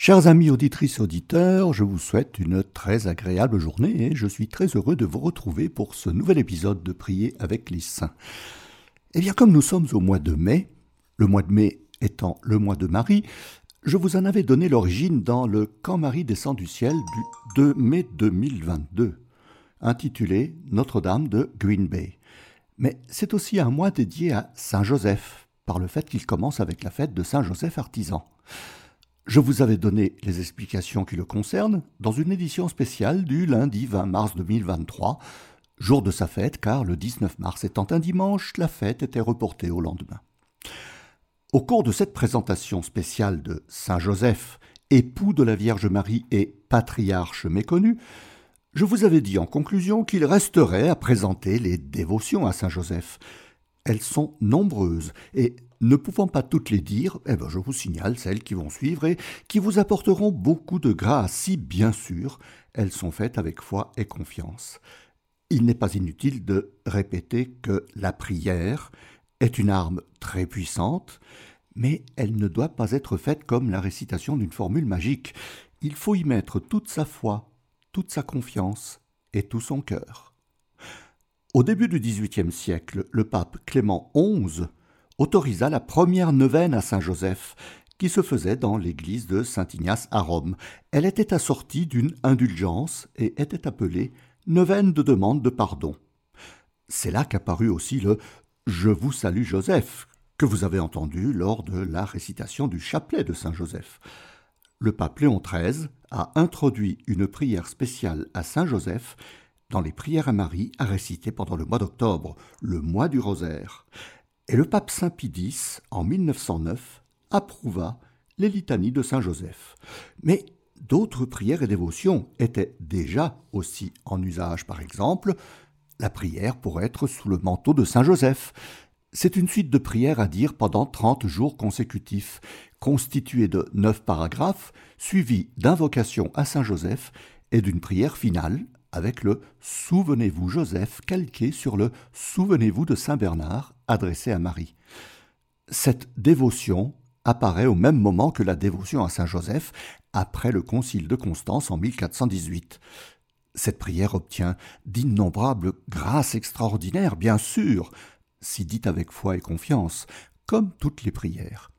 Chers amis auditrices auditeurs, je vous souhaite une très agréable journée et je suis très heureux de vous retrouver pour ce nouvel épisode de Prier avec les saints. Eh bien, comme nous sommes au mois de mai, le mois de mai étant le mois de Marie, je vous en avais donné l'origine dans le Quand Marie descend du ciel du 2 mai 2022, intitulé Notre-Dame de Green Bay. Mais c'est aussi un mois dédié à Saint Joseph, par le fait qu'il commence avec la fête de Saint Joseph artisan. Je vous avais donné les explications qui le concernent dans une édition spéciale du lundi 20 mars 2023, jour de sa fête car le 19 mars étant un dimanche, la fête était reportée au lendemain. Au cours de cette présentation spéciale de Saint Joseph, époux de la Vierge Marie et patriarche méconnu, je vous avais dit en conclusion qu'il resterait à présenter les dévotions à Saint Joseph. Elles sont nombreuses et ne pouvant pas toutes les dire, eh ben je vous signale celles qui vont suivre et qui vous apporteront beaucoup de grâce si, bien sûr, elles sont faites avec foi et confiance. Il n'est pas inutile de répéter que la prière est une arme très puissante, mais elle ne doit pas être faite comme la récitation d'une formule magique. Il faut y mettre toute sa foi, toute sa confiance et tout son cœur. Au début du XVIIIe siècle, le pape Clément XI autorisa la première neuvaine à Saint Joseph, qui se faisait dans l'église de Saint-Ignace à Rome. Elle était assortie d'une indulgence et était appelée neuvaine de demande de pardon. C'est là qu'apparut aussi le Je vous salue Joseph, que vous avez entendu lors de la récitation du chapelet de Saint Joseph. Le pape Léon XIII a introduit une prière spéciale à Saint Joseph dans les prières à Marie à réciter pendant le mois d'octobre, le mois du rosaire et le pape Saint Pie X, en 1909, approuva les litanies de Saint Joseph. Mais d'autres prières et dévotions étaient déjà aussi en usage, par exemple, la prière pour être sous le manteau de Saint Joseph. C'est une suite de prières à dire pendant trente jours consécutifs, constituée de neuf paragraphes, suivis d'invocations à Saint Joseph et d'une prière finale avec le Souvenez-vous Joseph calqué sur le Souvenez-vous de Saint Bernard adressé à Marie. Cette dévotion apparaît au même moment que la dévotion à Saint Joseph après le concile de Constance en 1418. Cette prière obtient d'innombrables grâces extraordinaires, bien sûr, si dite avec foi et confiance, comme toutes les prières.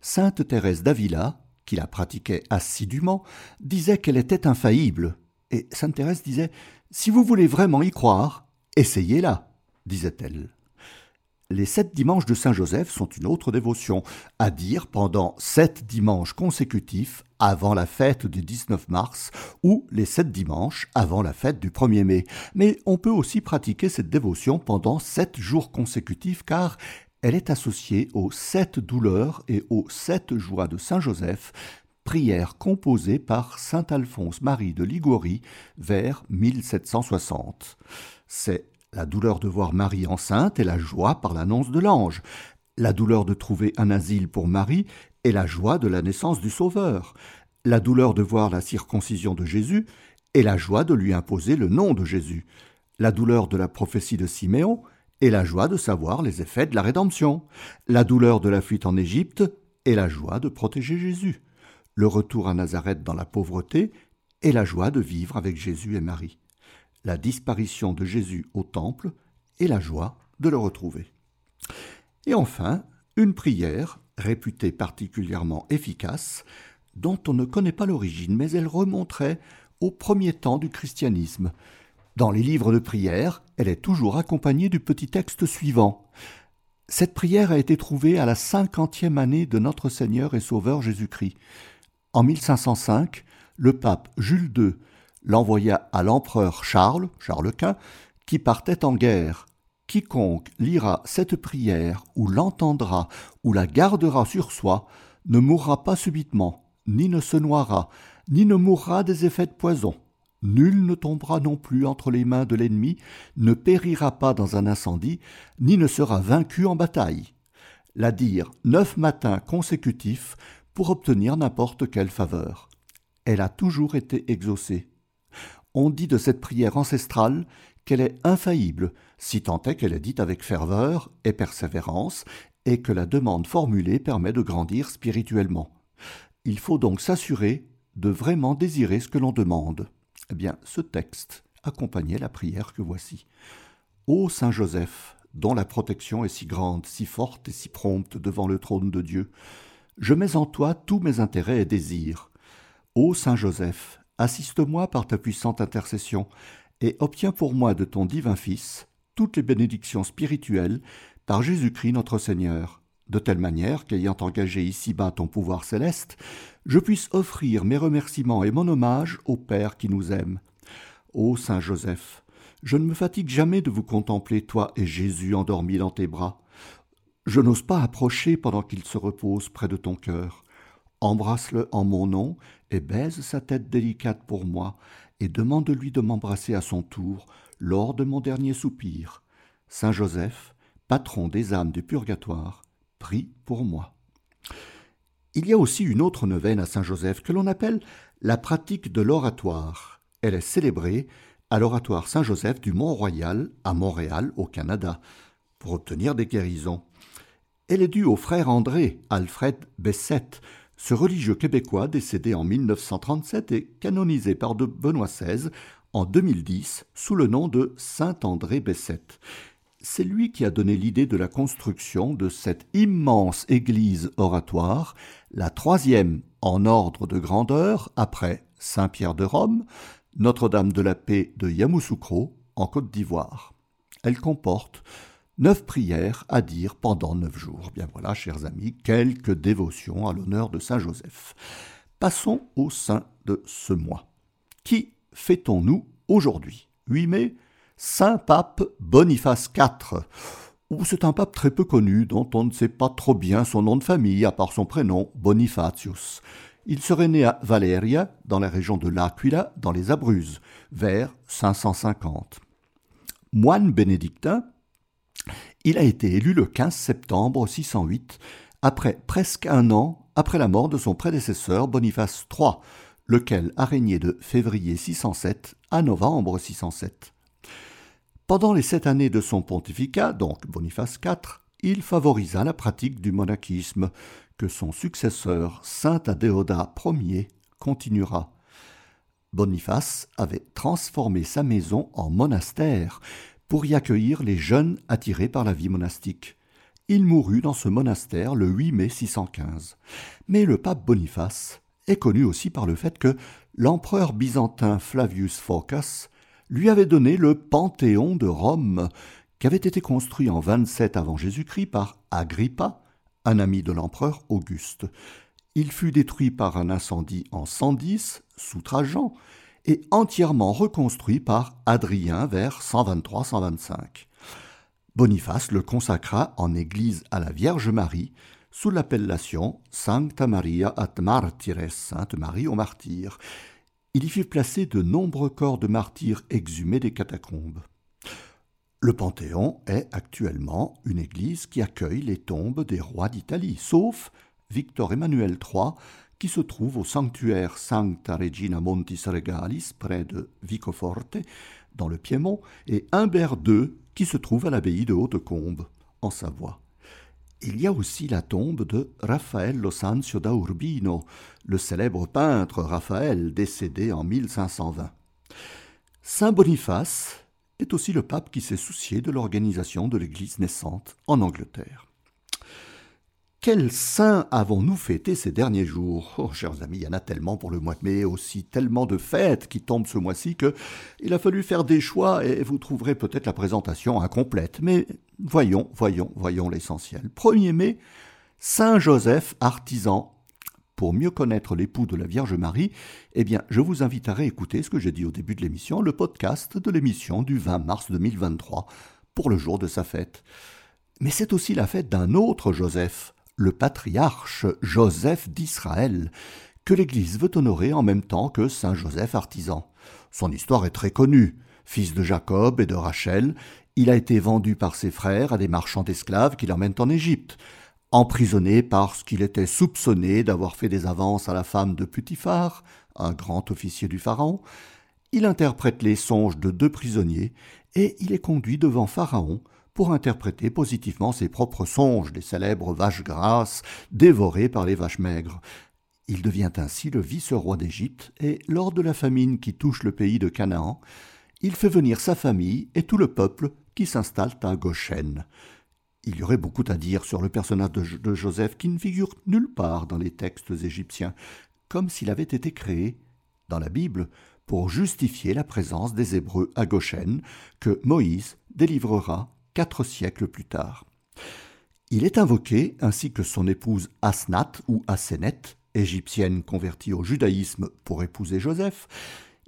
Sainte Thérèse d'Avila, qui la pratiquait assidûment, disait qu'elle était infaillible, et Sainte Thérèse disait Si vous voulez vraiment y croire, essayez-la, disait-elle. Les sept dimanches de Saint Joseph sont une autre dévotion, à dire pendant sept dimanches consécutifs avant la fête du 19 mars ou les sept dimanches avant la fête du 1er mai. Mais on peut aussi pratiquer cette dévotion pendant sept jours consécutifs car elle est associée aux sept douleurs et aux sept joies de Saint Joseph, prière composée par saint Alphonse Marie de Liguori vers 1760. C'est la douleur de voir Marie enceinte et la joie par l'annonce de l'ange, la douleur de trouver un asile pour Marie et la joie de la naissance du Sauveur, la douleur de voir la circoncision de Jésus et la joie de lui imposer le nom de Jésus, la douleur de la prophétie de Siméon et la joie de savoir les effets de la rédemption, la douleur de la fuite en Égypte et la joie de protéger Jésus. Le retour à Nazareth dans la pauvreté et la joie de vivre avec Jésus et Marie, la disparition de Jésus au temple et la joie de le retrouver. Et enfin, une prière, réputée particulièrement efficace, dont on ne connaît pas l'origine, mais elle remonterait au premier temps du christianisme. Dans les livres de prière, elle est toujours accompagnée du petit texte suivant. Cette prière a été trouvée à la cinquantième année de notre Seigneur et Sauveur Jésus-Christ. En 1505, le pape Jules II l'envoya à l'empereur Charles, Charles Quint, qui partait en guerre. Quiconque lira cette prière ou l'entendra ou la gardera sur soi ne mourra pas subitement, ni ne se noiera, ni ne mourra des effets de poison. Nul ne tombera non plus entre les mains de l'ennemi, ne périra pas dans un incendie, ni ne sera vaincu en bataille. La dire neuf matins consécutifs pour obtenir n'importe quelle faveur. Elle a toujours été exaucée. On dit de cette prière ancestrale qu'elle est infaillible, si tant est qu'elle est dite avec ferveur et persévérance, et que la demande formulée permet de grandir spirituellement. Il faut donc s'assurer de vraiment désirer ce que l'on demande. Eh bien, ce texte accompagnait la prière que voici. Ô Saint Joseph, dont la protection est si grande, si forte et si prompte devant le trône de Dieu, je mets en toi tous mes intérêts et désirs. Ô Saint Joseph, assiste-moi par ta puissante intercession, et obtiens pour moi de ton divin Fils toutes les bénédictions spirituelles par Jésus-Christ notre Seigneur, de telle manière qu'ayant engagé ici-bas ton pouvoir céleste, je puisse offrir mes remerciements et mon hommage au Père qui nous aime. Ô Saint Joseph, je ne me fatigue jamais de vous contempler, toi et Jésus endormi dans tes bras. Je n'ose pas approcher pendant qu'il se repose près de ton cœur. Embrasse-le en mon nom et baise sa tête délicate pour moi, et demande-lui de m'embrasser à son tour lors de mon dernier soupir. Saint Joseph, patron des âmes du purgatoire, prie pour moi. Il y a aussi une autre neuvaine à Saint Joseph que l'on appelle la pratique de l'oratoire. Elle est célébrée à l'oratoire Saint-Joseph du Mont-Royal à Montréal, au Canada, pour obtenir des guérisons. Elle est due au frère André Alfred Bessette, ce religieux québécois décédé en 1937 et canonisé par de Benoît XVI en 2010 sous le nom de Saint André Bessette. C'est lui qui a donné l'idée de la construction de cette immense église oratoire, la troisième en ordre de grandeur après Saint-Pierre de Rome, notre-Dame de la Paix de Yamoussoukro, en Côte d'Ivoire. Elle comporte neuf prières à dire pendant neuf jours. Bien voilà, chers amis, quelques dévotions à l'honneur de Saint Joseph. Passons au sein de ce mois. Qui fêtons-nous aujourd'hui? 8 mai, Saint Pape Boniface IV. C'est un pape très peu connu, dont on ne sait pas trop bien son nom de famille, à part son prénom, Bonifatius. Il serait né à Valeria, dans la région de l'Aquila, dans les Abruzzes, vers 550. Moine bénédictin, il a été élu le 15 septembre 608, après presque un an après la mort de son prédécesseur Boniface III, lequel a régné de février 607 à novembre 607. Pendant les sept années de son pontificat, donc Boniface IV, il favorisa la pratique du monachisme, que son successeur, saint Adéodat Ier, continuera. Boniface avait transformé sa maison en monastère pour y accueillir les jeunes attirés par la vie monastique. Il mourut dans ce monastère le 8 mai 615. Mais le pape Boniface est connu aussi par le fait que l'empereur byzantin Flavius Phocas lui avait donné le Panthéon de Rome, qui avait été construit en 27 avant Jésus-Christ par Agrippa, un ami de l'empereur Auguste. Il fut détruit par un incendie en 110 sous Trajan et entièrement reconstruit par Adrien vers 123-125. Boniface le consacra en église à la Vierge Marie sous l'appellation Sancta Maria at Martires, Sainte Marie aux martyrs. Il y fit placer de nombreux corps de martyrs exhumés des catacombes. Le Panthéon est actuellement une église qui accueille les tombes des rois d'Italie, sauf Victor Emmanuel III, qui se trouve au sanctuaire Sancta Regina Montis Regalis, près de Vicoforte, dans le Piémont, et Humbert II, qui se trouve à l'abbaye de Hautecombe, en Savoie. Il y a aussi la tombe de Raffaello Sanzio da Urbino, le célèbre peintre Raphaël décédé en 1520. Saint Boniface est aussi le pape qui s'est soucié de l'organisation de l'Église naissante en Angleterre. Quels saints avons-nous fêté ces derniers jours? Oh, chers amis, il y en a tellement pour le mois de mai, aussi tellement de fêtes qui tombent ce mois-ci que il a fallu faire des choix et vous trouverez peut-être la présentation incomplète. Mais voyons, voyons, voyons l'essentiel. 1er mai, Saint Joseph, artisan, pour mieux connaître l'époux de la Vierge Marie, eh bien, je vous invite à réécouter ce que j'ai dit au début de l'émission, le podcast de l'émission du 20 mars 2023, pour le jour de sa fête. Mais c'est aussi la fête d'un autre Joseph, le patriarche Joseph d'Israël, que l'Église veut honorer en même temps que Saint Joseph artisan. Son histoire est très connue. Fils de Jacob et de Rachel, il a été vendu par ses frères à des marchands d'esclaves qui l'emmènent en Égypte emprisonné parce qu'il était soupçonné d'avoir fait des avances à la femme de Putiphar, un grand officier du Pharaon, il interprète les songes de deux prisonniers et il est conduit devant Pharaon pour interpréter positivement ses propres songes des célèbres vaches grasses dévorées par les vaches maigres. Il devient ainsi le vice-roi d'Égypte et, lors de la famine qui touche le pays de Canaan, il fait venir sa famille et tout le peuple qui s'installe à Goshen. Il y aurait beaucoup à dire sur le personnage de, Joseph qui ne figure nulle part dans les textes égyptiens, comme s'il avait été créé, dans la Bible, pour justifier la présence des Hébreux à Goshen, que Moïse délivrera quatre siècles plus tard. Il est invoqué, ainsi que son épouse Asnat ou Asenet, égyptienne convertie au judaïsme pour épouser Joseph,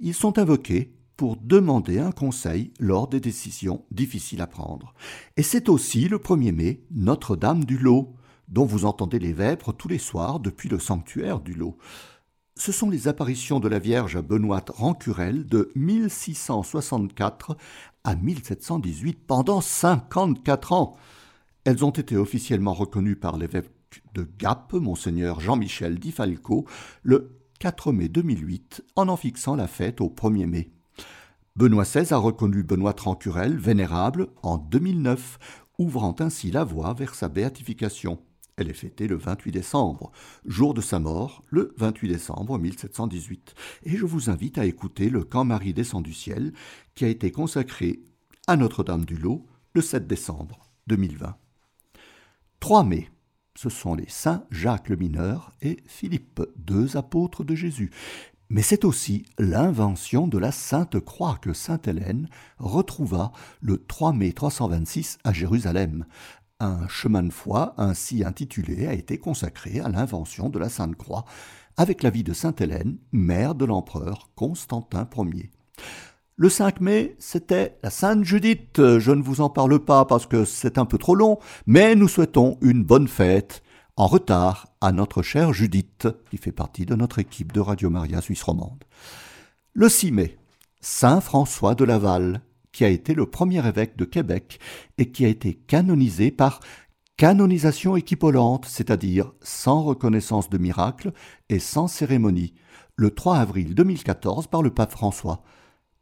ils sont invoqués pour demander un conseil lors des décisions difficiles à prendre. Et c'est aussi le 1er mai Notre-Dame du Lot, dont vous entendez les vêpres tous les soirs depuis le sanctuaire du Lot. Ce sont les apparitions de la Vierge à Benoît Rancurel de 1664 à 1718 pendant 54 ans. Elles ont été officiellement reconnues par l'évêque de Gap, monseigneur Jean-Michel Di Falco, le 4 mai 2008, en en fixant la fête au 1er mai. Benoît XVI a reconnu Benoît Rancurel vénérable en 2009, ouvrant ainsi la voie vers sa béatification. Elle est fêtée le 28 décembre, jour de sa mort, le 28 décembre 1718. Et je vous invite à écouter le Camp Marie descend du ciel, qui a été consacré à Notre-Dame du Lot le 7 décembre 2020. 3 mai. Ce sont les saints Jacques le Mineur et Philippe, deux apôtres de Jésus. Mais c'est aussi l'invention de la Sainte Croix que Sainte Hélène retrouva le 3 mai 326 à Jérusalem. Un chemin de foi ainsi intitulé a été consacré à l'invention de la Sainte Croix, avec la vie de Sainte Hélène, mère de l'empereur Constantin Ier. Le 5 mai, c'était la Sainte Judith. Je ne vous en parle pas parce que c'est un peu trop long, mais nous souhaitons une bonne fête en retard à notre chère Judith, qui fait partie de notre équipe de Radio Maria Suisse romande. Le 6 mai, Saint François de Laval, qui a été le premier évêque de Québec et qui a été canonisé par canonisation équipolante, c'est-à-dire sans reconnaissance de miracle et sans cérémonie, le 3 avril 2014 par le pape François.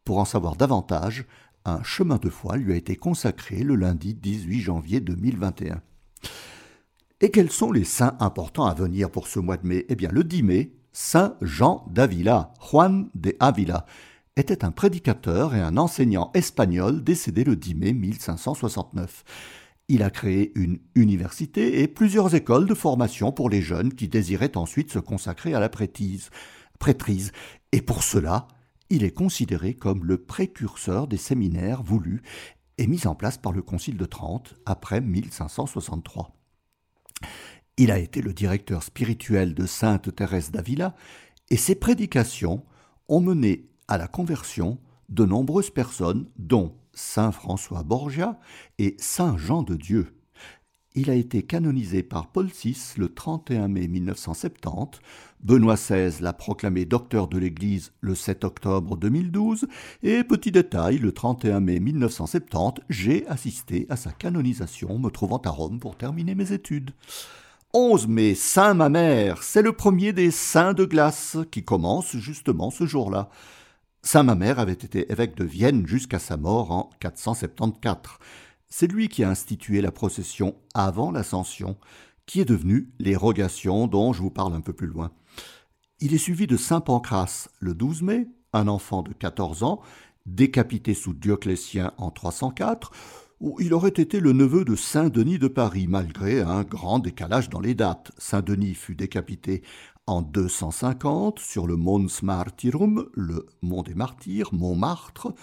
Pour en savoir davantage, un chemin de foi lui a été consacré le lundi 18 janvier 2021. Et quels sont les saints importants à venir pour ce mois de mai? Eh bien, le 10 mai, Saint Jean d'Avila, Juan de Avila, était un prédicateur et un enseignant espagnol décédé le 10 mai 1569. Il a créé une université et plusieurs écoles de formation pour les jeunes qui désiraient ensuite se consacrer à la prêtrise. prêtrise. Et pour cela, il est considéré comme le précurseur des séminaires voulus et mis en place par le Concile de Trente après 1563. Il a été le directeur spirituel de Sainte Thérèse d'Avila et ses prédications ont mené à la conversion de nombreuses personnes, dont Saint François Borgia et Saint Jean de Dieu. Il a été canonisé par Paul VI le 31 mai 1970, Benoît XVI l'a proclamé docteur de l'Église le 7 octobre 2012, et petit détail, le 31 mai 1970, j'ai assisté à sa canonisation me trouvant à Rome pour terminer mes études. 11 mai, Saint Mamère, c'est le premier des saints de glace qui commence justement ce jour-là. Saint Mamère avait été évêque de Vienne jusqu'à sa mort en 474. C'est lui qui a institué la procession avant l'Ascension, qui est devenue l'érogation dont je vous parle un peu plus loin. Il est suivi de Saint Pancras le 12 mai, un enfant de 14 ans, décapité sous Dioclétien en 304, où il aurait été le neveu de Saint Denis de Paris, malgré un grand décalage dans les dates. Saint Denis fut décapité en 250 sur le Mons Martyrum, le mont des martyrs, Montmartre,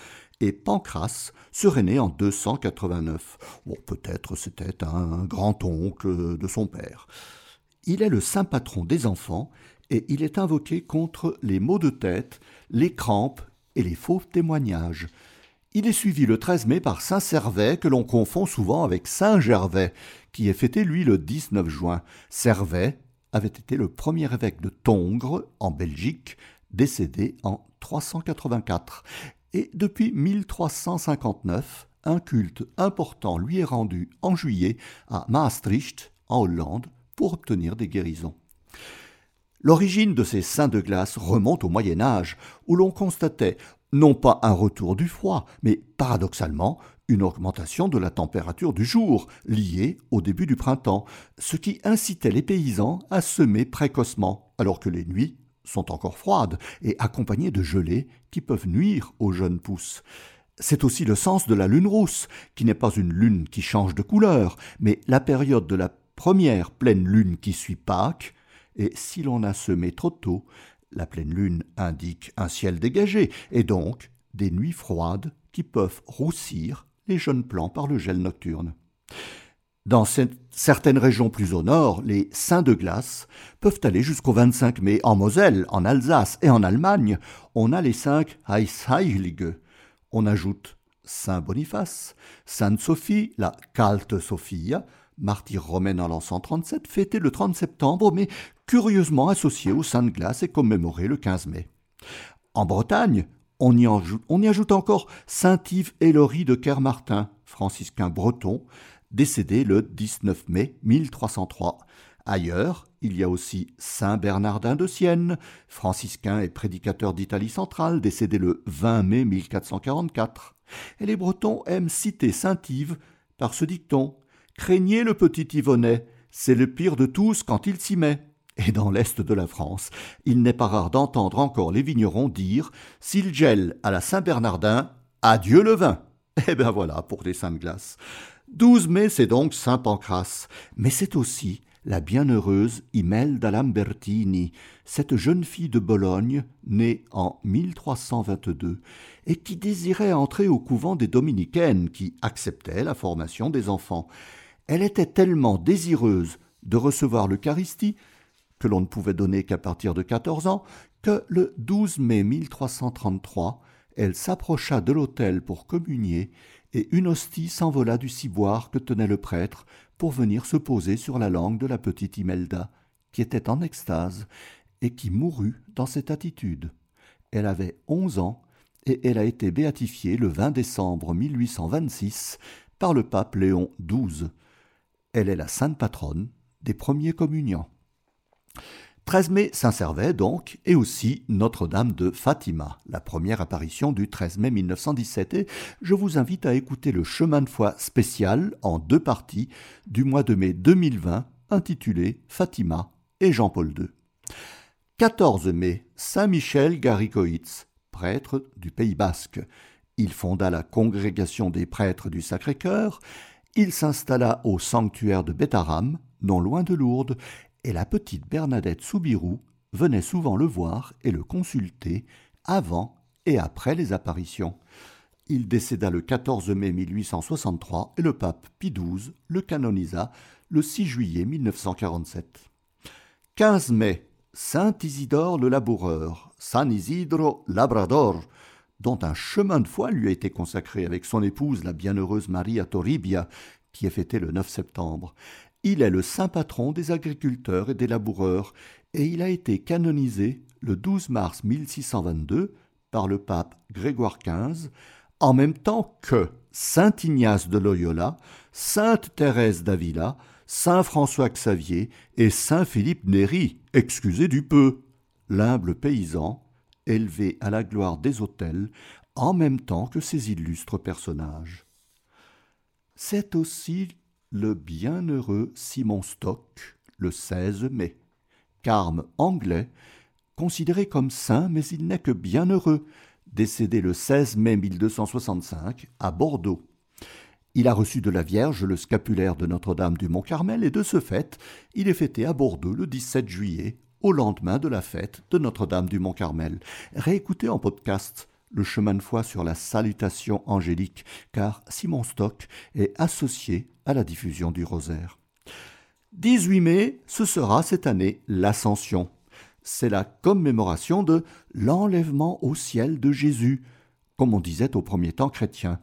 et Pancras serait né en 289. Bon, peut-être c'était un grand-oncle de son père. Il est le saint patron des enfants et il est invoqué contre les maux de tête, les crampes et les faux témoignages. Il est suivi le 13 mai par Saint Servais, que l'on confond souvent avec Saint Gervais, qui est fêté lui le 19 juin. Servais avait été le premier évêque de Tongres, en Belgique, décédé en 384. Et depuis 1359, un culte important lui est rendu en juillet à Maastricht, en Hollande, pour obtenir des guérisons. L'origine de ces saints de glace remonte au Moyen Âge, où l'on constatait non pas un retour du froid, mais paradoxalement une augmentation de la température du jour, liée au début du printemps, ce qui incitait les paysans à semer précocement, alors que les nuits sont encore froides et accompagnées de gelées qui peuvent nuire aux jeunes pousses. C'est aussi le sens de la lune rousse, qui n'est pas une lune qui change de couleur, mais la période de la première pleine lune qui suit Pâques, et si l'on a semé trop tôt, la pleine lune indique un ciel dégagé, et donc des nuits froides qui peuvent roussir les jeunes plants par le gel nocturne. Dans certaines régions plus au nord, les saints de glace peuvent aller jusqu'au 25 mai. En Moselle, en Alsace et en Allemagne, on a les cinq Heilige. On ajoute Saint Boniface, Sainte Sophie, la Calte Sophia, martyre romaine en l'an 137, fêtée le 30 septembre, mais curieusement associée aux saints de glace et commémorée le 15 mai. En Bretagne, on y, ajoute, encore Saint Yves Hélory de Kermartin, franciscain breton, décédé le 19 mai 1303. Ailleurs, il y a aussi Saint Bernardin de Sienne, franciscain et prédicateur d'Italie centrale, décédé le 20 mai 1444. Et les Bretons aiment citer Saint Yves par ce dicton Craignez le petit Yvonnet, c'est le pire de tous quand il s'y met. Et dans l'est de la France, il n'est pas rare d'entendre encore les vignerons dire S'il gèle à la Saint-Bernardin, adieu le vin. Eh bien voilà pour les saintes glaces. 12 mai, c'est donc Saint Pancras, mais c'est aussi la bienheureuse Imelda Lambertini, cette jeune fille de Bologne, née en 1322, et qui désirait entrer au couvent des dominicaines qui acceptaient la formation des enfants. Elle était tellement désireuse de recevoir l'Eucharistie, que l'on ne pouvait donner qu'à partir de quatorze ans, que le 12 mai 1333, elle s'approcha de l'autel pour communier, et une hostie s'envola du ciboire que tenait le prêtre pour venir se poser sur la langue de la petite Imelda, qui était en extase, et qui mourut dans cette attitude. Elle avait onze ans, et elle a été béatifiée le 20 décembre 1826 par le pape Léon XII. Elle est la sainte patronne des premiers communiants. 13 mai Saint-Servais donc, et aussi Notre-Dame de Fatima, la première apparition du 13 mai 1917, et je vous invite à écouter le chemin de foi spécial en deux parties du mois de mai 2020 intitulé Fatima et Jean-Paul II. 14 mai Saint-Michel Garicoitz, prêtre du Pays basque. Il fonda la congrégation des prêtres du Sacré-Cœur, il s'installa au sanctuaire de Bétaram, non loin de Lourdes, et la petite Bernadette Soubirou venait souvent le voir et le consulter avant et après les apparitions. Il décéda le 14 mai 1863 et le pape Pie XII le canonisa le 6 juillet 1947. 15 mai, Saint Isidore le laboureur, San Isidro Labrador, dont un chemin de foi lui a été consacré avec son épouse la bienheureuse Maria Toribia, qui est fêtée le 9 septembre. Il est le saint patron des agriculteurs et des laboureurs, et il a été canonisé le 12 mars 1622 par le pape Grégoire XV, en même temps que saint Ignace de Loyola, sainte Thérèse d'Avila, saint François Xavier et saint Philippe Néri, excusez du peu, l'humble paysan, élevé à la gloire des autels, en même temps que ces illustres personnages. C'est aussi le bienheureux Simon Stock le 16 mai. Carme anglais, considéré comme saint, mais il n'est que bienheureux, décédé le 16 mai 1265 à Bordeaux. Il a reçu de la Vierge le scapulaire de Notre-Dame du Mont-Carmel et de ce fait, il est fêté à Bordeaux le 17 juillet, au lendemain de la fête de Notre-Dame du Mont-Carmel. Réécoutez en podcast le chemin de foi sur la salutation angélique, car Simon Stock est associé à la diffusion du rosaire. 18 mai, ce sera cette année l'Ascension. C'est la commémoration de l'enlèvement au ciel de Jésus, comme on disait au premier temps chrétien.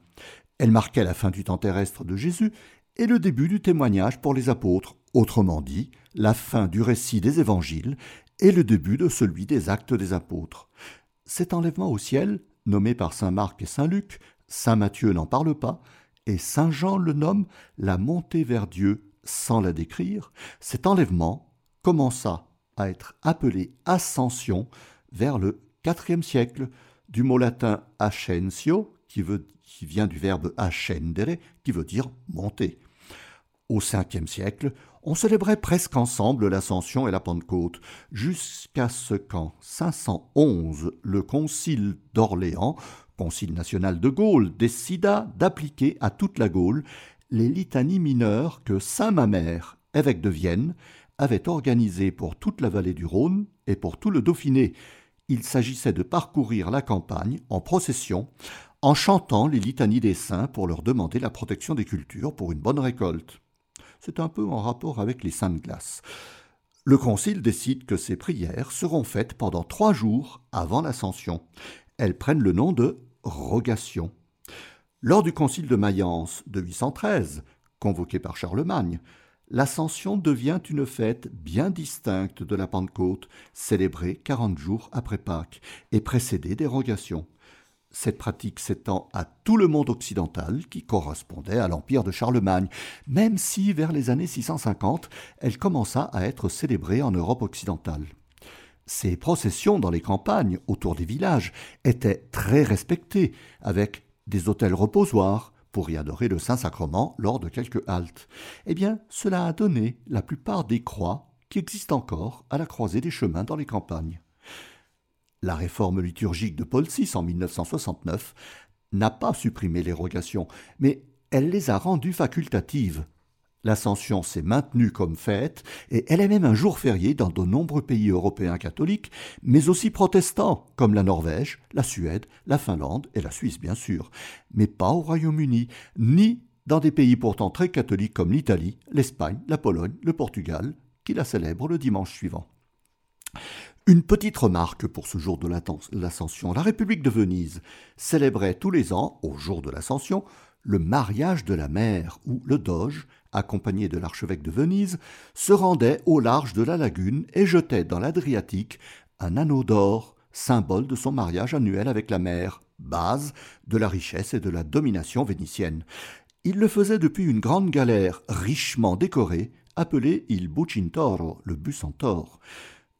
Elle marquait la fin du temps terrestre de Jésus et le début du témoignage pour les apôtres, autrement dit, la fin du récit des évangiles et le début de celui des actes des apôtres. Cet enlèvement au ciel, nommé par saint Marc et saint Luc, saint Matthieu n'en parle pas, et saint Jean le nomme la montée vers Dieu sans la décrire, cet enlèvement commença à être appelé ascension vers le IVe siècle, du mot latin ascensio, qui, vient du verbe ascendere, qui veut dire monter. Au Ve siècle, on célébrait presque ensemble l'Ascension et la Pentecôte, jusqu'à ce qu'en 511, le Concile d'Orléans, Concile national de Gaule, décida d'appliquer à toute la Gaule les litanies mineures que Saint Mamère, évêque de Vienne, avait organisées pour toute la vallée du Rhône et pour tout le Dauphiné. Il s'agissait de parcourir la campagne en procession, en chantant les litanies des saints pour leur demander la protection des cultures pour une bonne récolte. C'est un peu en rapport avec les saintes glaces. Le concile décide que ces prières seront faites pendant trois jours avant l'ascension. Elles prennent le nom de rogation. Lors du concile de Mayence de 813, convoqué par Charlemagne, l'ascension devient une fête bien distincte de la Pentecôte, célébrée quarante jours après Pâques et précédée des rogations. Cette pratique s'étend à tout le monde occidental qui correspondait à l'empire de Charlemagne, même si vers les années 650, elle commença à être célébrée en Europe occidentale. Ces processions dans les campagnes, autour des villages, étaient très respectées, avec des hôtels reposoirs pour y adorer le Saint-Sacrement lors de quelques haltes. Eh bien, cela a donné la plupart des croix qui existent encore à la croisée des chemins dans les campagnes. La réforme liturgique de Paul VI en 1969 n'a pas supprimé les rogations, mais elle les a rendues facultatives. L'Ascension s'est maintenue comme fête, et elle est même un jour férié dans de nombreux pays européens catholiques, mais aussi protestants, comme la Norvège, la Suède, la Finlande et la Suisse bien sûr, mais pas au Royaume-Uni, ni dans des pays pourtant très catholiques comme l'Italie, l'Espagne, la Pologne, le Portugal, qui la célèbrent le dimanche suivant. Une petite remarque pour ce jour de l'Ascension. La République de Venise célébrait tous les ans, au jour de l'Ascension, le mariage de la mer, où le doge, accompagné de l'archevêque de Venise, se rendait au large de la lagune et jetait dans l'Adriatique un anneau d'or, symbole de son mariage annuel avec la mer, base de la richesse et de la domination vénitienne. Il le faisait depuis une grande galère richement décorée, appelée il Bucintoro, le en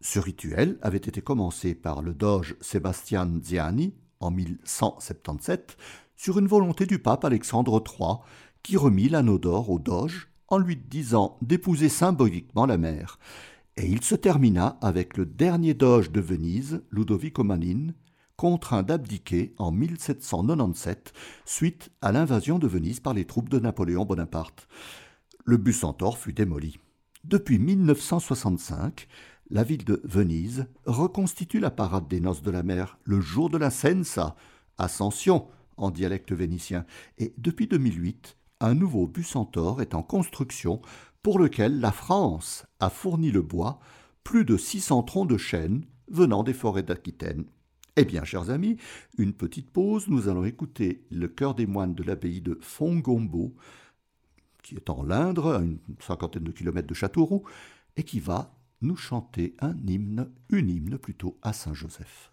ce rituel avait été commencé par le doge Sebastian Ziani en 1177 sur une volonté du pape Alexandre III qui remit l'anneau d'or au doge en lui disant d'épouser symboliquement la mère. Et il se termina avec le dernier doge de Venise, Ludovico Manin, contraint d'abdiquer en 1797 suite à l'invasion de Venise par les troupes de Napoléon Bonaparte. Le bus centaure fut démoli. Depuis 1965, la ville de Venise reconstitue la parade des noces de la mer le jour de la Sensa, Ascension en dialecte vénitien, et depuis 2008, un nouveau bus centaure est en construction pour lequel la France a fourni le bois, plus de 600 troncs de chêne venant des forêts d'Aquitaine. Eh bien, chers amis, une petite pause, nous allons écouter le chœur des moines de l'abbaye de Fongombo, qui est en l'Indre, à une cinquantaine de kilomètres de Châteauroux, et qui va nous chanter un hymne, une hymne plutôt à Saint Joseph.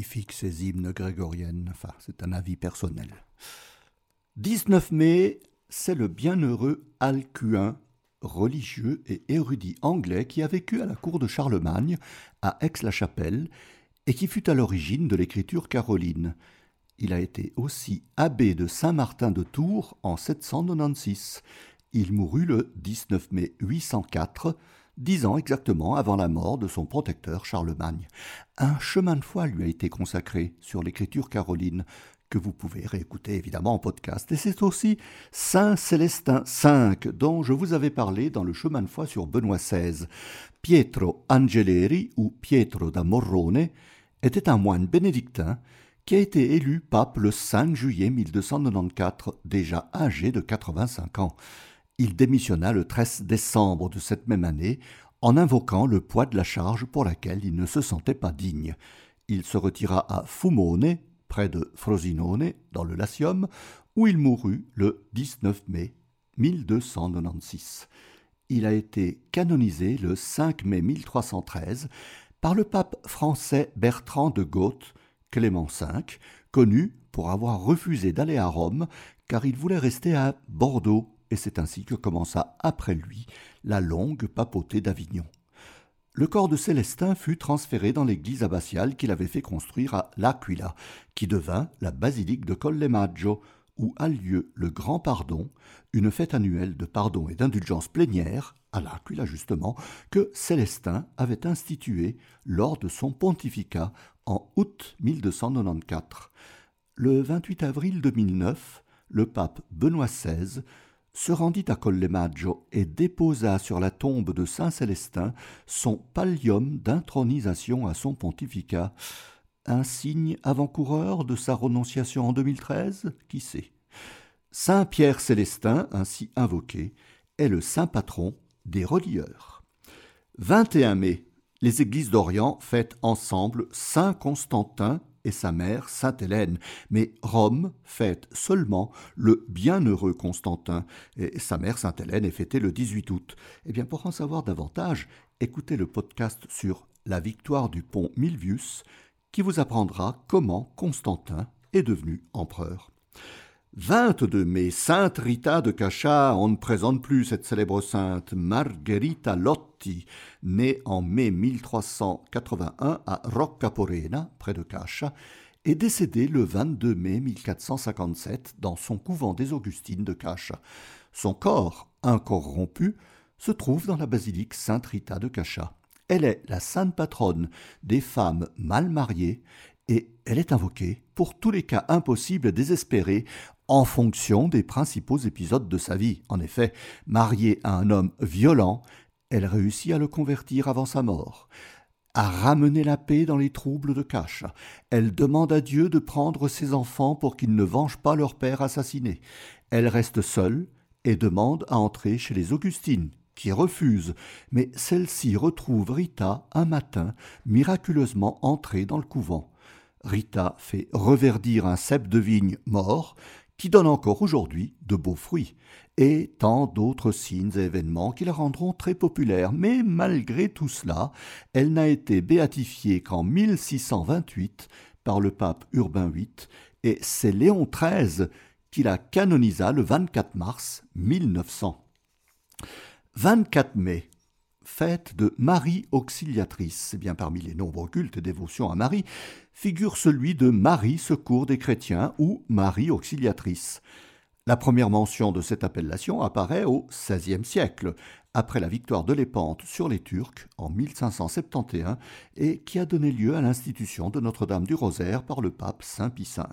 Magnifiques ces hymnes grégoriennes, enfin c'est un avis personnel. 19 mai, c'est le bienheureux Alcuin, religieux et érudit anglais qui a vécu à la cour de Charlemagne, à Aix-la-Chapelle, et qui fut à l'origine de l'écriture caroline. Il a été aussi abbé de Saint-Martin de Tours en 796. Il mourut le 19 mai 804, dix ans exactement avant la mort de son protecteur Charlemagne. Un chemin de foi lui a été consacré sur l'écriture caroline, que vous pouvez réécouter évidemment en podcast. Et c'est aussi Saint Célestin V, dont je vous avais parlé dans le chemin de foi sur Benoît XVI. Pietro Angeleri, ou Pietro da Morrone, était un moine bénédictin qui a été élu pape le 5 juillet 1294, déjà âgé de 85 ans. Il démissionna le 13 décembre de cette même année en invoquant le poids de la charge pour laquelle il ne se sentait pas digne. Il se retira à Fumone, près de Frosinone, dans le Latium, où il mourut le 19 mai 1296. Il a été canonisé le 5 mai 1313 par le pape français Bertrand de Goth, Clément V, connu pour avoir refusé d'aller à Rome car il voulait rester à Bordeaux, et c'est ainsi que commença après lui la longue papauté d'Avignon. Le corps de Célestin fut transféré dans l'église abbatiale qu'il avait fait construire à L'Aquila, qui devint la basilique de Collemaggio, où a lieu le Grand Pardon, une fête annuelle de pardon et d'indulgence plénière, à L'Aquila justement, que Célestin avait instituée lors de son pontificat en août 1294. Le 28 avril 2009, le pape Benoît XVI se rendit à Collemaggio et déposa sur la tombe de Saint Célestin son pallium d'intronisation à son pontificat. Un signe avant-coureur de sa renonciation en 2013 Qui sait? Saint Pierre Célestin, ainsi invoqué, est le saint patron des relieurs. 21 mai, les églises d'Orient fêtent ensemble Saint Constantin et sa mère Sainte Hélène, mais Rome fête seulement le bienheureux Constantin, et sa mère Sainte Hélène est fêtée le 18 août. Eh bien, pour en savoir davantage, écoutez le podcast sur la victoire du pont Milvius, qui vous apprendra comment Constantin est devenu empereur. 22 mai, Sainte Rita de Cacha, on ne présente plus cette célèbre sainte, Margherita Lotti, née en mai 1381 à Roccaporena, près de Cacha, et décédée le 22 mai 1457 dans son couvent des Augustines de Cacha. Son corps, incorrompu, se trouve dans la basilique Sainte Rita de Cacha. Elle est la sainte patronne des femmes mal mariées et elle est invoquée pour tous les cas impossibles et désespérés en fonction des principaux épisodes de sa vie. En effet, mariée à un homme violent, elle réussit à le convertir avant sa mort, à ramener la paix dans les troubles de cache. Elle demande à Dieu de prendre ses enfants pour qu'ils ne vengent pas leur père assassiné. Elle reste seule et demande à entrer chez les Augustines, qui refusent, mais celle-ci retrouve Rita un matin, miraculeusement entrée dans le couvent. Rita fait reverdir un cep de vigne mort qui donne encore aujourd'hui de beaux fruits, et tant d'autres signes et événements qui la rendront très populaire. Mais malgré tout cela, elle n'a été béatifiée qu'en 1628 par le pape Urbain VIII, et c'est Léon XIII qui la canonisa le 24 mars 1900. 24 mai, fête de Marie Auxiliatrice. Bien parmi les nombreux cultes et dévotions à Marie, figure celui de Marie Secours des chrétiens ou Marie Auxiliatrice. La première mention de cette appellation apparaît au XVIe siècle, après la victoire de Lépante sur les Turcs en 1571 et qui a donné lieu à l'institution de Notre-Dame du Rosaire par le pape Saint Pie V.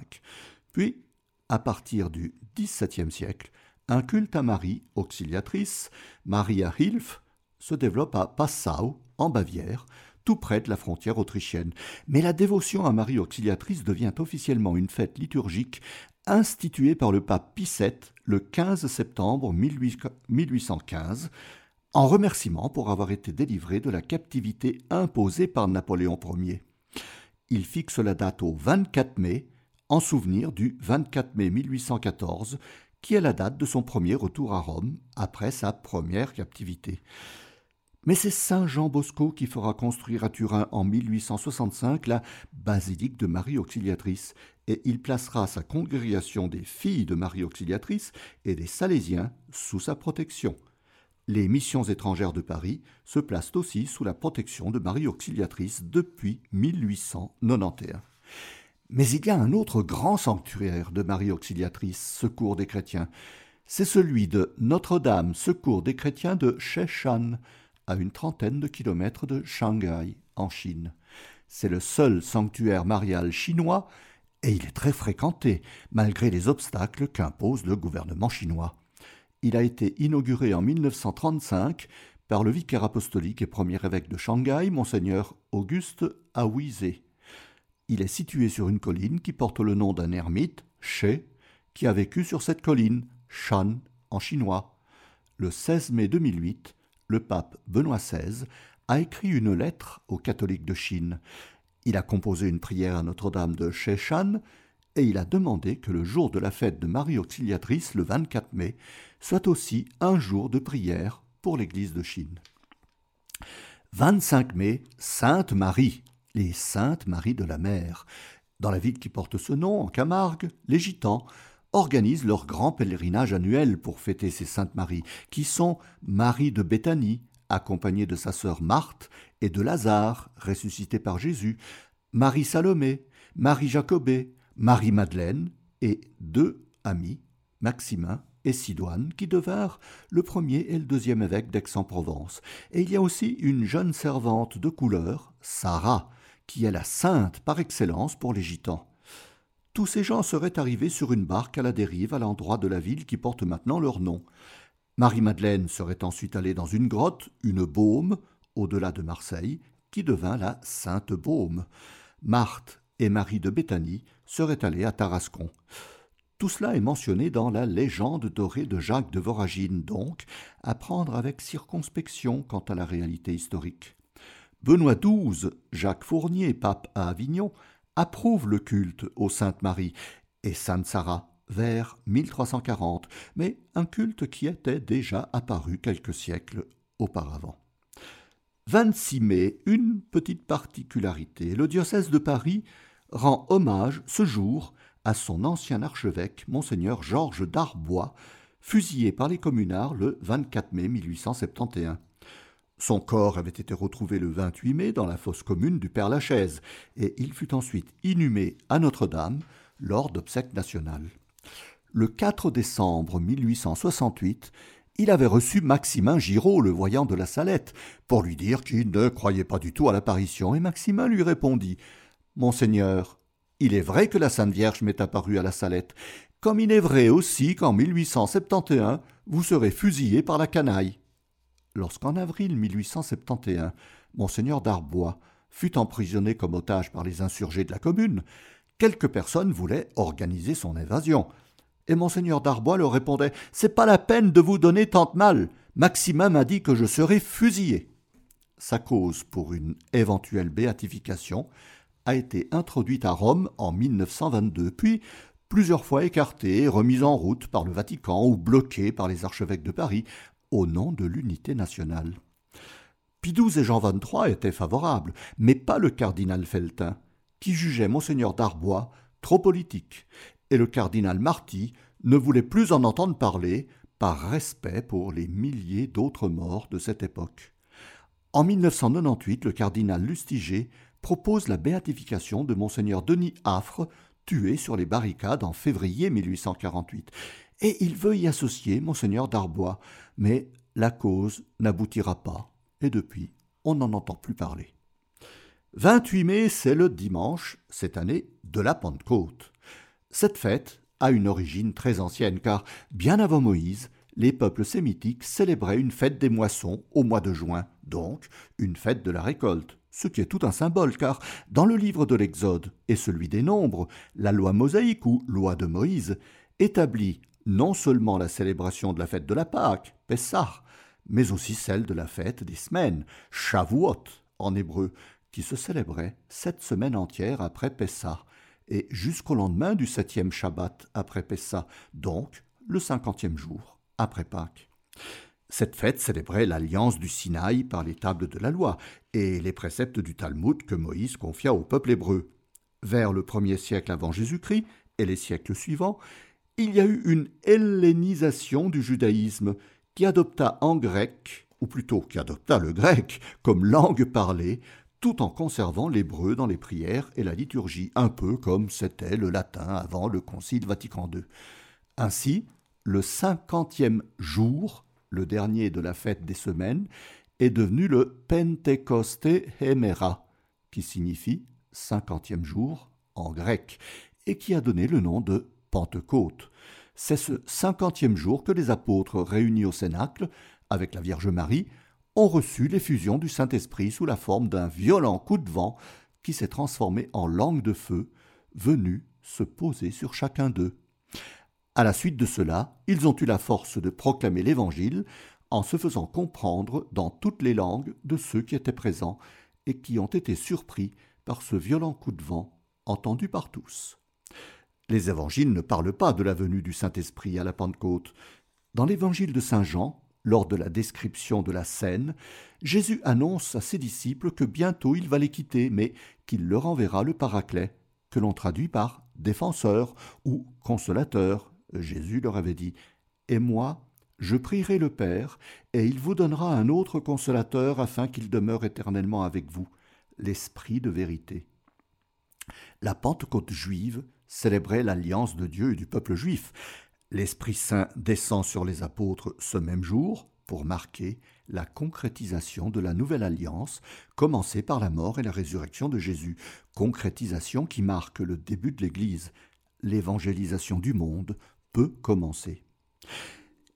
Puis, à partir du XVIIe siècle, un culte à Marie, auxiliatrice, Maria Hilf, se développe à Passau, en Bavière, tout près de la frontière autrichienne. Mais la dévotion à Marie Auxiliatrice devient officiellement une fête liturgique instituée par le pape Pie VII le 15 septembre 1815, en remerciement pour avoir été délivré de la captivité imposée par Napoléon Ier. Il fixe la date au 24 mai, en souvenir du 24 mai 1814, qui est la date de son premier retour à Rome après sa première captivité. Mais c'est Saint Jean Bosco qui fera construire à Turin en 1865 la basilique de Marie Auxiliatrice, et il placera sa congrégation des filles de Marie Auxiliatrice et des Salésiens sous sa protection. Les missions étrangères de Paris se placent aussi sous la protection de Marie Auxiliatrice depuis 1891. Mais il y a un autre grand sanctuaire de Marie Auxiliatrice, secours des chrétiens. C'est celui de Notre-Dame, secours des chrétiens de Sheshan, à une trentaine de kilomètres de Shanghai, en Chine. C'est le seul sanctuaire marial chinois et il est très fréquenté, malgré les obstacles qu'impose le gouvernement chinois. Il a été inauguré en 1935 par le vicaire apostolique et premier évêque de Shanghai, monseigneur Auguste Aouizé. Il est situé sur une colline qui porte le nom d'un ermite, She, qui a vécu sur cette colline, Shan en chinois. Le 16 mai 2008, le pape Benoît XVI a écrit une lettre aux catholiques de Chine. Il a composé une prière à Notre-Dame de Sheshan et il a demandé que le jour de la fête de Marie Auxiliatrice, le 24 mai, soit aussi un jour de prière pour l'Église de Chine. 25 mai, Sainte Marie, les Saintes Maries de la Mer. Dans la ville qui porte ce nom, en Camargue, les Gitans organisent leur grand pèlerinage annuel pour fêter ces Saintes Maries, qui sont Marie de Béthanie, accompagnée de sa sœur Marthe et de Lazare, ressuscité par Jésus, Marie Salomé, Marie Jacobée, Marie Madeleine et deux amis, Maximin et Sidoine, qui devinrent le premier et le deuxième évêque d'Aix-en-Provence. Et il y a aussi une jeune servante de couleur, Sarah, qui est la sainte par excellence pour les gitans tous ces gens seraient arrivés sur une barque à la dérive à l'endroit de la ville qui porte maintenant leur nom. Marie-Madeleine serait ensuite allée dans une grotte, une baume, au-delà de Marseille, qui devint la Sainte Baume. Marthe et Marie de Béthanie seraient allées à Tarascon. Tout cela est mentionné dans la légende dorée de Jacques de Voragine, donc à prendre avec circonspection quant à la réalité historique. Benoît XII, Jacques Fournier, pape à Avignon, approuve le culte aux Saintes Marie et Sainte Sarah vers 1340, mais un culte qui était déjà apparu quelques siècles auparavant. 26 mai, une petite particularité. Le diocèse de Paris rend hommage ce jour à son ancien archevêque, monseigneur Georges Darbois, fusillé par les communards le 24 mai 1871. Son corps avait été retrouvé le 28 mai dans la fosse commune du Père-Lachaise, et il fut ensuite inhumé à Notre-Dame lors d'obsèques nationales. Le 4 décembre 1868, il avait reçu Maximin Giraud, le voyant de la Salette, pour lui dire qu'il ne croyait pas du tout à l'apparition, et Maximin lui répondit Monseigneur, il est vrai que la Sainte Vierge m'est apparue à la Salette, comme il est vrai aussi qu'en 1871, vous serez fusillé par la canaille lorsqu'en avril 1871, Monseigneur d'Arbois fut emprisonné comme otage par les insurgés de la commune, quelques personnes voulaient organiser son évasion. Et Monseigneur d'Arbois leur répondait C'est pas la peine de vous donner tant de mal. Maximin m'a dit que je serais fusillé. Sa cause pour une éventuelle béatification a été introduite à Rome en 1922, puis plusieurs fois écartée et remise en route par le Vatican ou bloquée par les archevêques de Paris au nom de l'unité nationale. XII et Jean XXIII étaient favorables, mais pas le cardinal Feltin, qui jugeait monseigneur d'Arbois trop politique, et le cardinal Marty ne voulait plus en entendre parler par respect pour les milliers d'autres morts de cette époque. En 1998, le cardinal Lustiger propose la béatification de monseigneur Denis Affre, tué sur les barricades en février 1848, et il veut y associer monseigneur d'Arbois, mais la cause n'aboutira pas, et depuis, on n'en entend plus parler. 28 mai, c'est le dimanche, cette année, de la Pentecôte. Cette fête a une origine très ancienne, car bien avant Moïse, les peuples sémitiques célébraient une fête des moissons au mois de juin, donc une fête de la récolte, ce qui est tout un symbole, car dans le livre de l'Exode et celui des Nombres, la loi mosaïque ou loi de Moïse établit non seulement la célébration de la fête de la Pâque, Pessah, mais aussi celle de la fête des semaines, Shavuot en hébreu, qui se célébrait sept semaines entières après Pessah, et jusqu'au lendemain du septième Shabbat après Pessah, donc le cinquantième jour après Pâques. Cette fête célébrait l'alliance du Sinaï par les tables de la loi et les préceptes du Talmud que Moïse confia au peuple hébreu. Vers le premier siècle avant Jésus-Christ et les siècles suivants, il y a eu une hellénisation du judaïsme qui adopta en grec, ou plutôt qui adopta le grec comme langue parlée, tout en conservant l'hébreu dans les prières et la liturgie, un peu comme c'était le latin avant le Concile Vatican II. Ainsi, le cinquantième jour, le dernier de la fête des semaines, est devenu le Pentecoste Hemera, qui signifie cinquantième jour en grec, et qui a donné le nom de Pentecôte. C'est ce cinquantième jour que les apôtres réunis au Cénacle, avec la Vierge Marie, ont reçu l'effusion du Saint-Esprit sous la forme d'un violent coup de vent qui s'est transformé en langue de feu, venu se poser sur chacun d'eux. À la suite de cela, ils ont eu la force de proclamer l'Évangile en se faisant comprendre dans toutes les langues de ceux qui étaient présents et qui ont été surpris par ce violent coup de vent entendu par tous. Les évangiles ne parlent pas de la venue du Saint-Esprit à la Pentecôte. Dans l'évangile de Saint Jean, lors de la description de la scène, Jésus annonce à ses disciples que bientôt il va les quitter, mais qu'il leur enverra le Paraclet, que l'on traduit par défenseur ou consolateur. Jésus leur avait dit Et moi, je prierai le Père, et il vous donnera un autre consolateur afin qu'il demeure éternellement avec vous, l'Esprit de vérité. La Pentecôte juive célébrait l'alliance de Dieu et du peuple juif. L'Esprit Saint descend sur les apôtres ce même jour pour marquer la concrétisation de la nouvelle alliance commencée par la mort et la résurrection de Jésus, concrétisation qui marque le début de l'Église. L'évangélisation du monde peut commencer.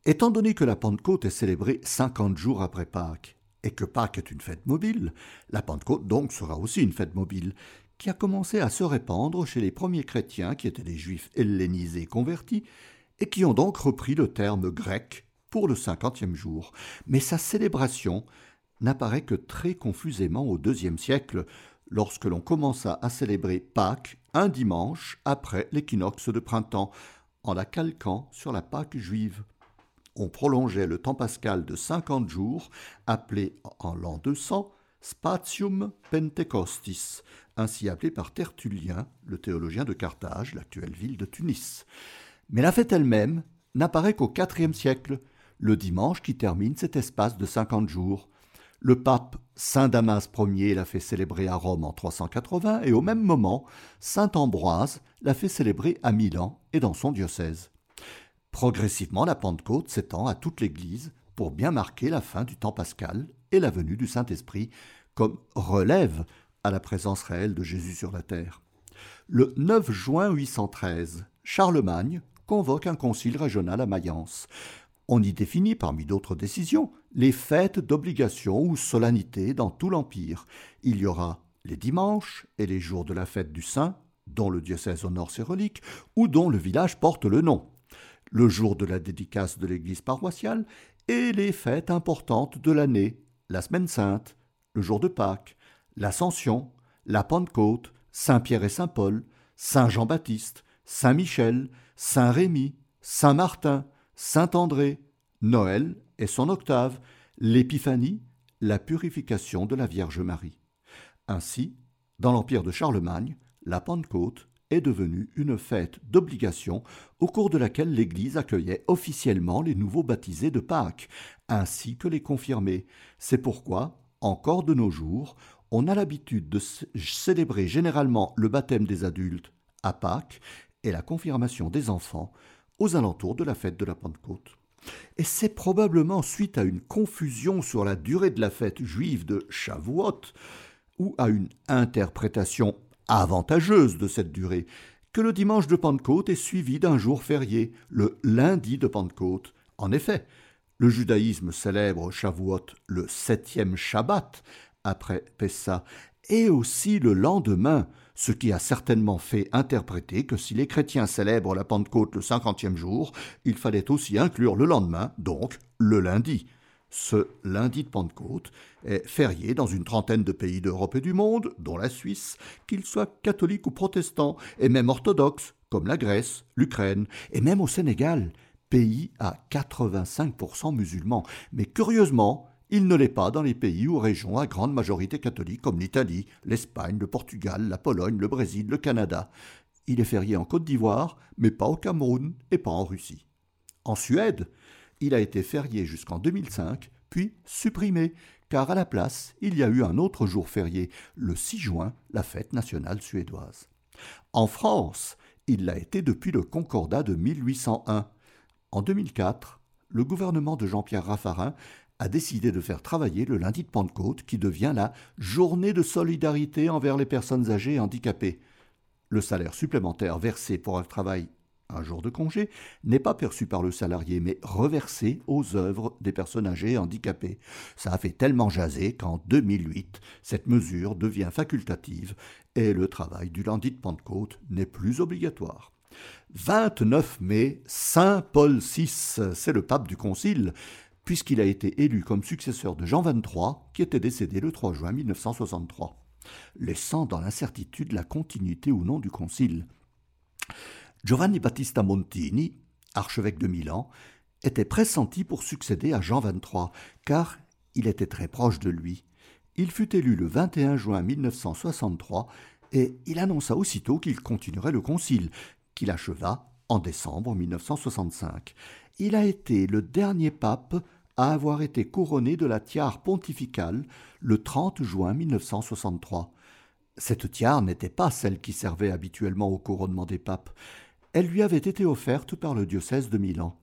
Étant donné que la Pentecôte est célébrée cinquante jours après Pâques, et que Pâques est une fête mobile, la Pentecôte donc sera aussi une fête mobile, qui a commencé à se répandre chez les premiers chrétiens qui étaient des juifs hellénisés convertis, et qui ont donc repris le terme grec pour le cinquantième jour. Mais sa célébration n'apparaît que très confusément au deuxième siècle, lorsque l'on commença à célébrer Pâques un dimanche après l'équinoxe de printemps, en la calquant sur la Pâque juive. On prolongeait le temps pascal de cinquante jours, appelé en l'an 200 Spatium Pentecostis, ainsi appelé par Tertullien, le théologien de Carthage, l'actuelle ville de Tunis. Mais la fête elle-même n'apparaît qu'au IVe siècle, le dimanche qui termine cet espace de cinquante jours. Le pape Saint Damas Ier l'a fait célébrer à Rome en 380 et au même moment, Saint Ambroise l'a fait célébrer à Milan et dans son diocèse. Progressivement, la Pentecôte s'étend à toute l'Église pour bien marquer la fin du temps pascal et la venue du Saint-Esprit comme relève à la présence réelle de Jésus sur la terre. Le 9 juin 813, Charlemagne convoque un concile régional à Mayence. On y définit, parmi d'autres décisions, les fêtes d'obligation ou solennité dans tout l'Empire. Il y aura les dimanches et les jours de la fête du Saint, dont le diocèse honore ses reliques, ou dont le village porte le nom, le jour de la dédicace de l'église paroissiale, et les fêtes importantes de l'année, la Semaine sainte, le jour de Pâques, l'Ascension, la Pentecôte, Saint Pierre et Saint Paul, Saint Jean-Baptiste, Saint Michel, Saint Rémy, Saint Martin, Saint André, Noël et son octave, l'Épiphanie, la purification de la Vierge Marie. Ainsi, dans l'empire de Charlemagne, la Pentecôte est devenue une fête d'obligation au cours de laquelle l'Église accueillait officiellement les nouveaux baptisés de Pâques, ainsi que les confirmés. C'est pourquoi, encore de nos jours, on a l'habitude de célébrer généralement le baptême des adultes à Pâques et la confirmation des enfants aux alentours de la fête de la Pentecôte. Et c'est probablement suite à une confusion sur la durée de la fête juive de Shavuot ou à une interprétation avantageuse de cette durée que le dimanche de Pentecôte est suivi d'un jour férié, le lundi de Pentecôte. En effet, le judaïsme célèbre Shavuot le septième Shabbat après Pessa, et aussi le lendemain, ce qui a certainement fait interpréter que si les chrétiens célèbrent la Pentecôte le cinquantième jour, il fallait aussi inclure le lendemain, donc le lundi. Ce lundi de Pentecôte est férié dans une trentaine de pays d'Europe et du monde, dont la Suisse, qu'ils soient catholiques ou protestants, et même orthodoxes, comme la Grèce, l'Ukraine, et même au Sénégal, pays à 85% musulmans. Mais curieusement, il ne l'est pas dans les pays ou régions à grande majorité catholique comme l'Italie, l'Espagne, le Portugal, la Pologne, le Brésil, le Canada. Il est férié en Côte d'Ivoire, mais pas au Cameroun et pas en Russie. En Suède, il a été férié jusqu'en 2005, puis supprimé, car à la place, il y a eu un autre jour férié, le 6 juin, la fête nationale suédoise. En France, il l'a été depuis le Concordat de 1801. En 2004, le gouvernement de Jean-Pierre Raffarin a décidé de faire travailler le lundi de Pentecôte qui devient la journée de solidarité envers les personnes âgées et handicapées. Le salaire supplémentaire versé pour un travail un jour de congé, n'est pas perçu par le salarié, mais reversé aux œuvres des personnes âgées et handicapées. Ça a fait tellement jaser qu'en 2008, cette mesure devient facultative et le travail du lundi de Pentecôte n'est plus obligatoire. 29 mai, Saint Paul VI, c'est le pape du Concile, puisqu'il a été élu comme successeur de Jean XXIII, qui était décédé le 3 juin 1963, laissant dans l'incertitude la continuité ou non du Concile. Giovanni Battista Montini, archevêque de Milan, était pressenti pour succéder à Jean XXIII, car il était très proche de lui. Il fut élu le 21 juin 1963 et il annonça aussitôt qu'il continuerait le concile, qu'il acheva en décembre 1965. Il a été le dernier pape à avoir été couronné de la tiare pontificale le 30 juin 1963. Cette tiare n'était pas celle qui servait habituellement au couronnement des papes. Elle lui avait été offerte par le diocèse de Milan.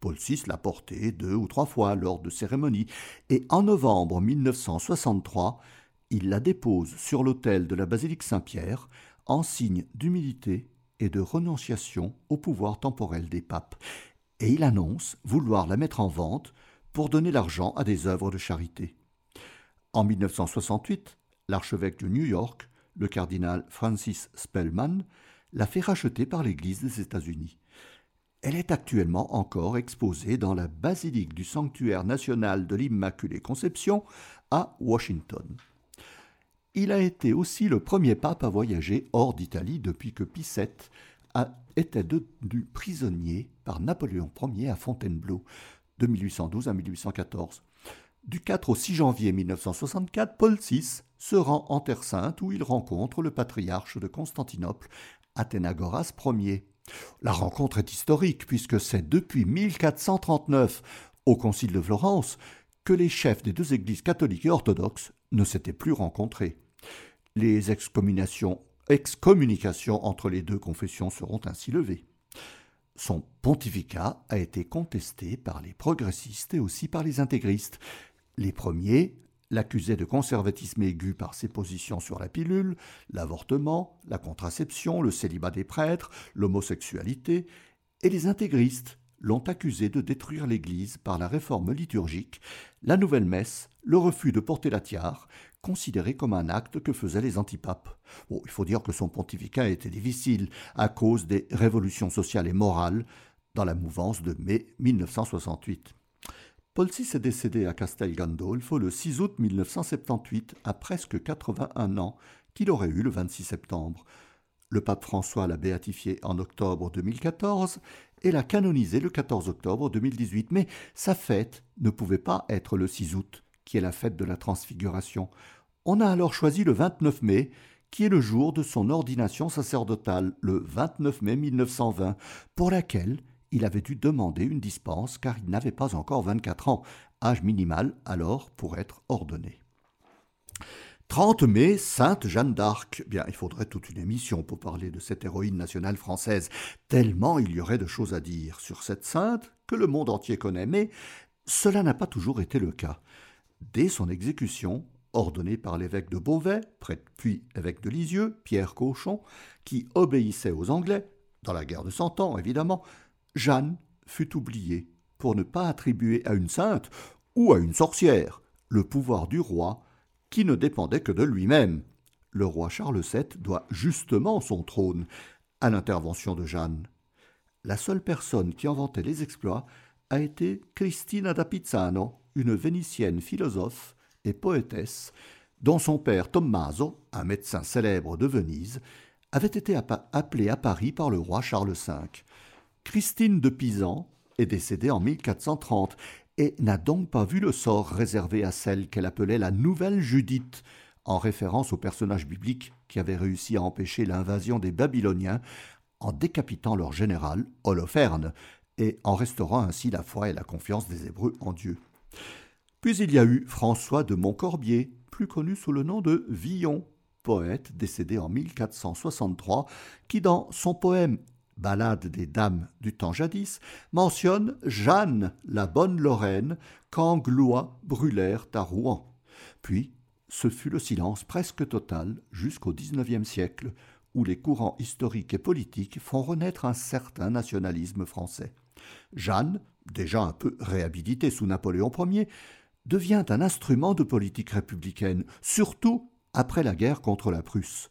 Paul VI l'a portée deux ou trois fois lors de cérémonies, et en novembre 1963, il la dépose sur l'autel de la basilique Saint-Pierre en signe d'humilité et de renonciation au pouvoir temporel des papes, et il annonce vouloir la mettre en vente pour donner l'argent à des œuvres de charité. En 1968, l'archevêque de New York, le cardinal Francis Spellman, l'a fait racheter par l'Église des États-Unis. Elle est actuellement encore exposée dans la basilique du Sanctuaire national de l'Immaculée Conception à Washington. Il a été aussi le premier pape à voyager hors d'Italie depuis que Pie Était devenu prisonnier par Napoléon Ier à Fontainebleau de 1812 à 1814. Du 4 au 6 janvier 1964, Paul VI se rend en Terre Sainte où il rencontre le patriarche de Constantinople, Athénagoras Ier. La rencontre est historique puisque c'est depuis 1439, au Concile de Florence, que les chefs des deux églises catholiques et orthodoxes ne s'étaient plus rencontrés. Les excommunications, excommunications entre les deux confessions seront ainsi levées. Son pontificat a été contesté par les progressistes et aussi par les intégristes. Les premiers l'accusait de conservatisme aigu par ses positions sur la pilule, l'avortement, la contraception, le célibat des prêtres, l'homosexualité, et les intégristes l'ont accusé de détruire l'Église par la réforme liturgique, la nouvelle messe, le refus de porter la tiare, considéré comme un acte que faisaient les antipapes. il faut dire que son pontificat était difficile à cause des révolutions sociales et morales dans la mouvance de mai 1968. Paul VI est décédé à Castel Gandolfo le 6 août 1978, à presque 81 ans, qu'il aurait eu le 26 septembre. Le pape François l'a béatifié en octobre 2014 et l'a canonisé le 14 octobre 2018. Mais sa fête ne pouvait pas être le 6 août, qui est la fête de la transfiguration. On a alors choisi le 29 mai, qui est le jour de son ordination sacerdotale, le 29 mai 1920, pour laquelle il avait dû demander une dispense car il n'avait pas encore 24 ans, âge minimal alors pour être ordonné. 30 mai, Sainte Jeanne d'Arc. Bien, il faudrait toute une émission pour parler de cette héroïne nationale française, tellement il y aurait de choses à dire sur cette sainte que le monde entier connaît, mais cela n'a pas toujours été le cas. Dès son exécution, ordonnée par l'évêque de Beauvais, puis évêque de Lisieux, Pierre Cochon, qui obéissait aux Anglais, dans la guerre de Cent Ans évidemment, Jeanne fut oubliée pour ne pas attribuer à une sainte ou à une sorcière le pouvoir du roi qui ne dépendait que de lui-même. Le roi Charles VII doit justement son trône à l'intervention de Jeanne. La seule personne qui inventait les exploits a été Cristina da Pizzano, une vénitienne philosophe et poétesse, dont son père Tommaso, un médecin célèbre de Venise, avait été appelé à Paris par le roi Charles V. Christine de Pisan est décédée en 1430 et n'a donc pas vu le sort réservé à celle qu'elle appelait la nouvelle Judith, en référence au personnage biblique qui avait réussi à empêcher l'invasion des Babyloniens en décapitant leur général, Holoferne, et en restaurant ainsi la foi et la confiance des Hébreux en Dieu. Puis il y a eu François de Montcorbier, plus connu sous le nom de Villon, poète décédé en 1463, qui dans son poème Ballade des dames du temps jadis, mentionne Jeanne, la bonne Lorraine, qu'Anglois brûlèrent à Rouen. Puis, ce fut le silence presque total jusqu'au XIXe siècle, où les courants historiques et politiques font renaître un certain nationalisme français. Jeanne, déjà un peu réhabilitée sous Napoléon Ier, devient un instrument de politique républicaine, surtout après la guerre contre la Prusse.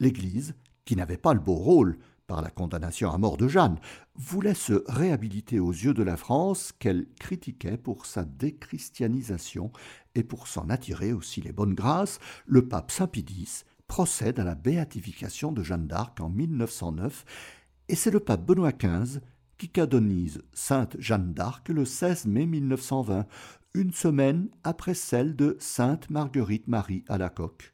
L'Église, qui n'avait pas le beau rôle par la condamnation à mort de Jeanne, voulait se réhabiliter aux yeux de la France qu'elle critiquait pour sa déchristianisation et pour s'en attirer aussi les bonnes grâces, le pape Saint Pie procède à la béatification de Jeanne d'Arc en 1909 et c'est le pape Benoît XV qui canonise Sainte Jeanne d'Arc le 16 mai 1920, une semaine après celle de Sainte Marguerite Marie à la coque.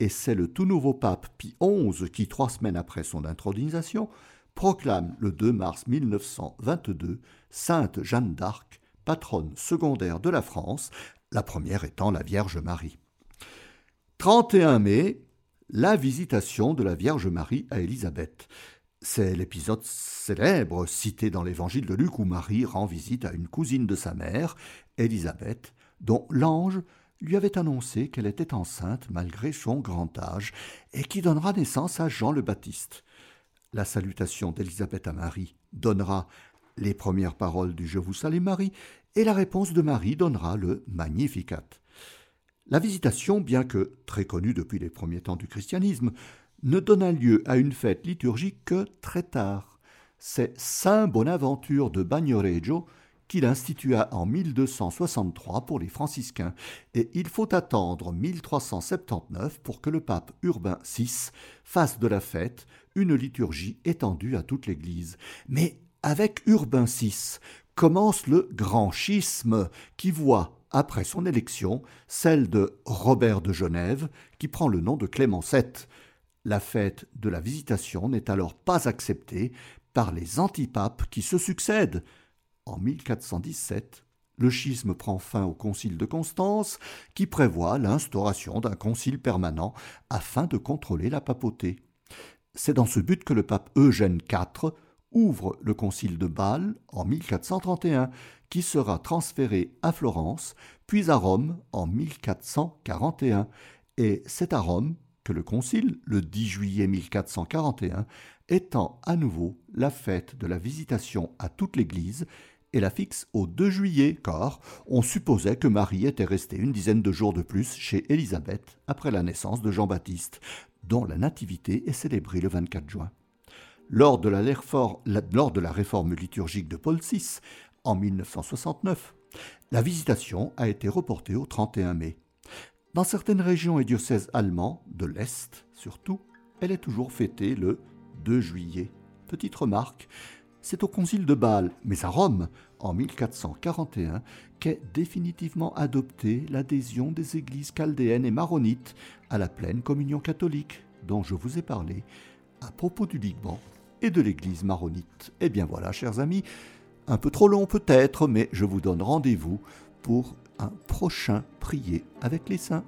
Et c'est le tout nouveau pape Pie XI qui, trois semaines après son intronisation, proclame le 2 mars 1922 Sainte Jeanne d'Arc, patronne secondaire de la France, la première étant la Vierge Marie. 31 mai, la visitation de la Vierge Marie à Élisabeth. C'est l'épisode célèbre cité dans l'évangile de Luc où Marie rend visite à une cousine de sa mère, Élisabeth, dont l'ange lui avait annoncé qu'elle était enceinte malgré son grand âge et qui donnera naissance à Jean le Baptiste. La salutation d'Élisabeth à Marie donnera les premières paroles du Je vous salue Marie et la réponse de Marie donnera le Magnificat. La visitation, bien que très connue depuis les premiers temps du christianisme, ne donna lieu à une fête liturgique que très tard. C'est Saint Bonaventure de Bagnoregio qu'il institua en 1263 pour les franciscains, et il faut attendre 1379 pour que le pape Urbain VI fasse de la fête une liturgie étendue à toute l'Église. Mais avec Urbain VI commence le grand schisme qui voit, après son élection, celle de Robert de Genève, qui prend le nom de Clément VII. La fête de la visitation n'est alors pas acceptée par les antipapes qui se succèdent. En 1417, le schisme prend fin au concile de Constance, qui prévoit l'instauration d'un concile permanent afin de contrôler la papauté. C'est dans ce but que le pape Eugène IV ouvre le concile de Bâle en 1431, qui sera transféré à Florence, puis à Rome en 1441. Et c'est à Rome que le Concile, le 10 juillet 1441, étend à nouveau la fête de la visitation à toute l'Église et la fixe au 2 juillet, car on supposait que Marie était restée une dizaine de jours de plus chez Élisabeth après la naissance de Jean-Baptiste, dont la nativité est célébrée le 24 juin. Lors de la, lors de la réforme liturgique de Paul VI, en 1969, la visitation a été reportée au 31 mai. Dans certaines régions et diocèses allemands, de l'Est surtout, elle est toujours fêtée le 2 juillet. Petite remarque, c'est au concile de Bâle, mais à Rome, en 1441, qu'est définitivement adoptée l'adhésion des églises chaldéennes et maronites à la pleine communion catholique, dont je vous ai parlé à propos du Liban et de l'église maronite. Eh bien voilà, chers amis, un peu trop long peut-être, mais je vous donne rendez-vous pour un prochain prier avec les saints.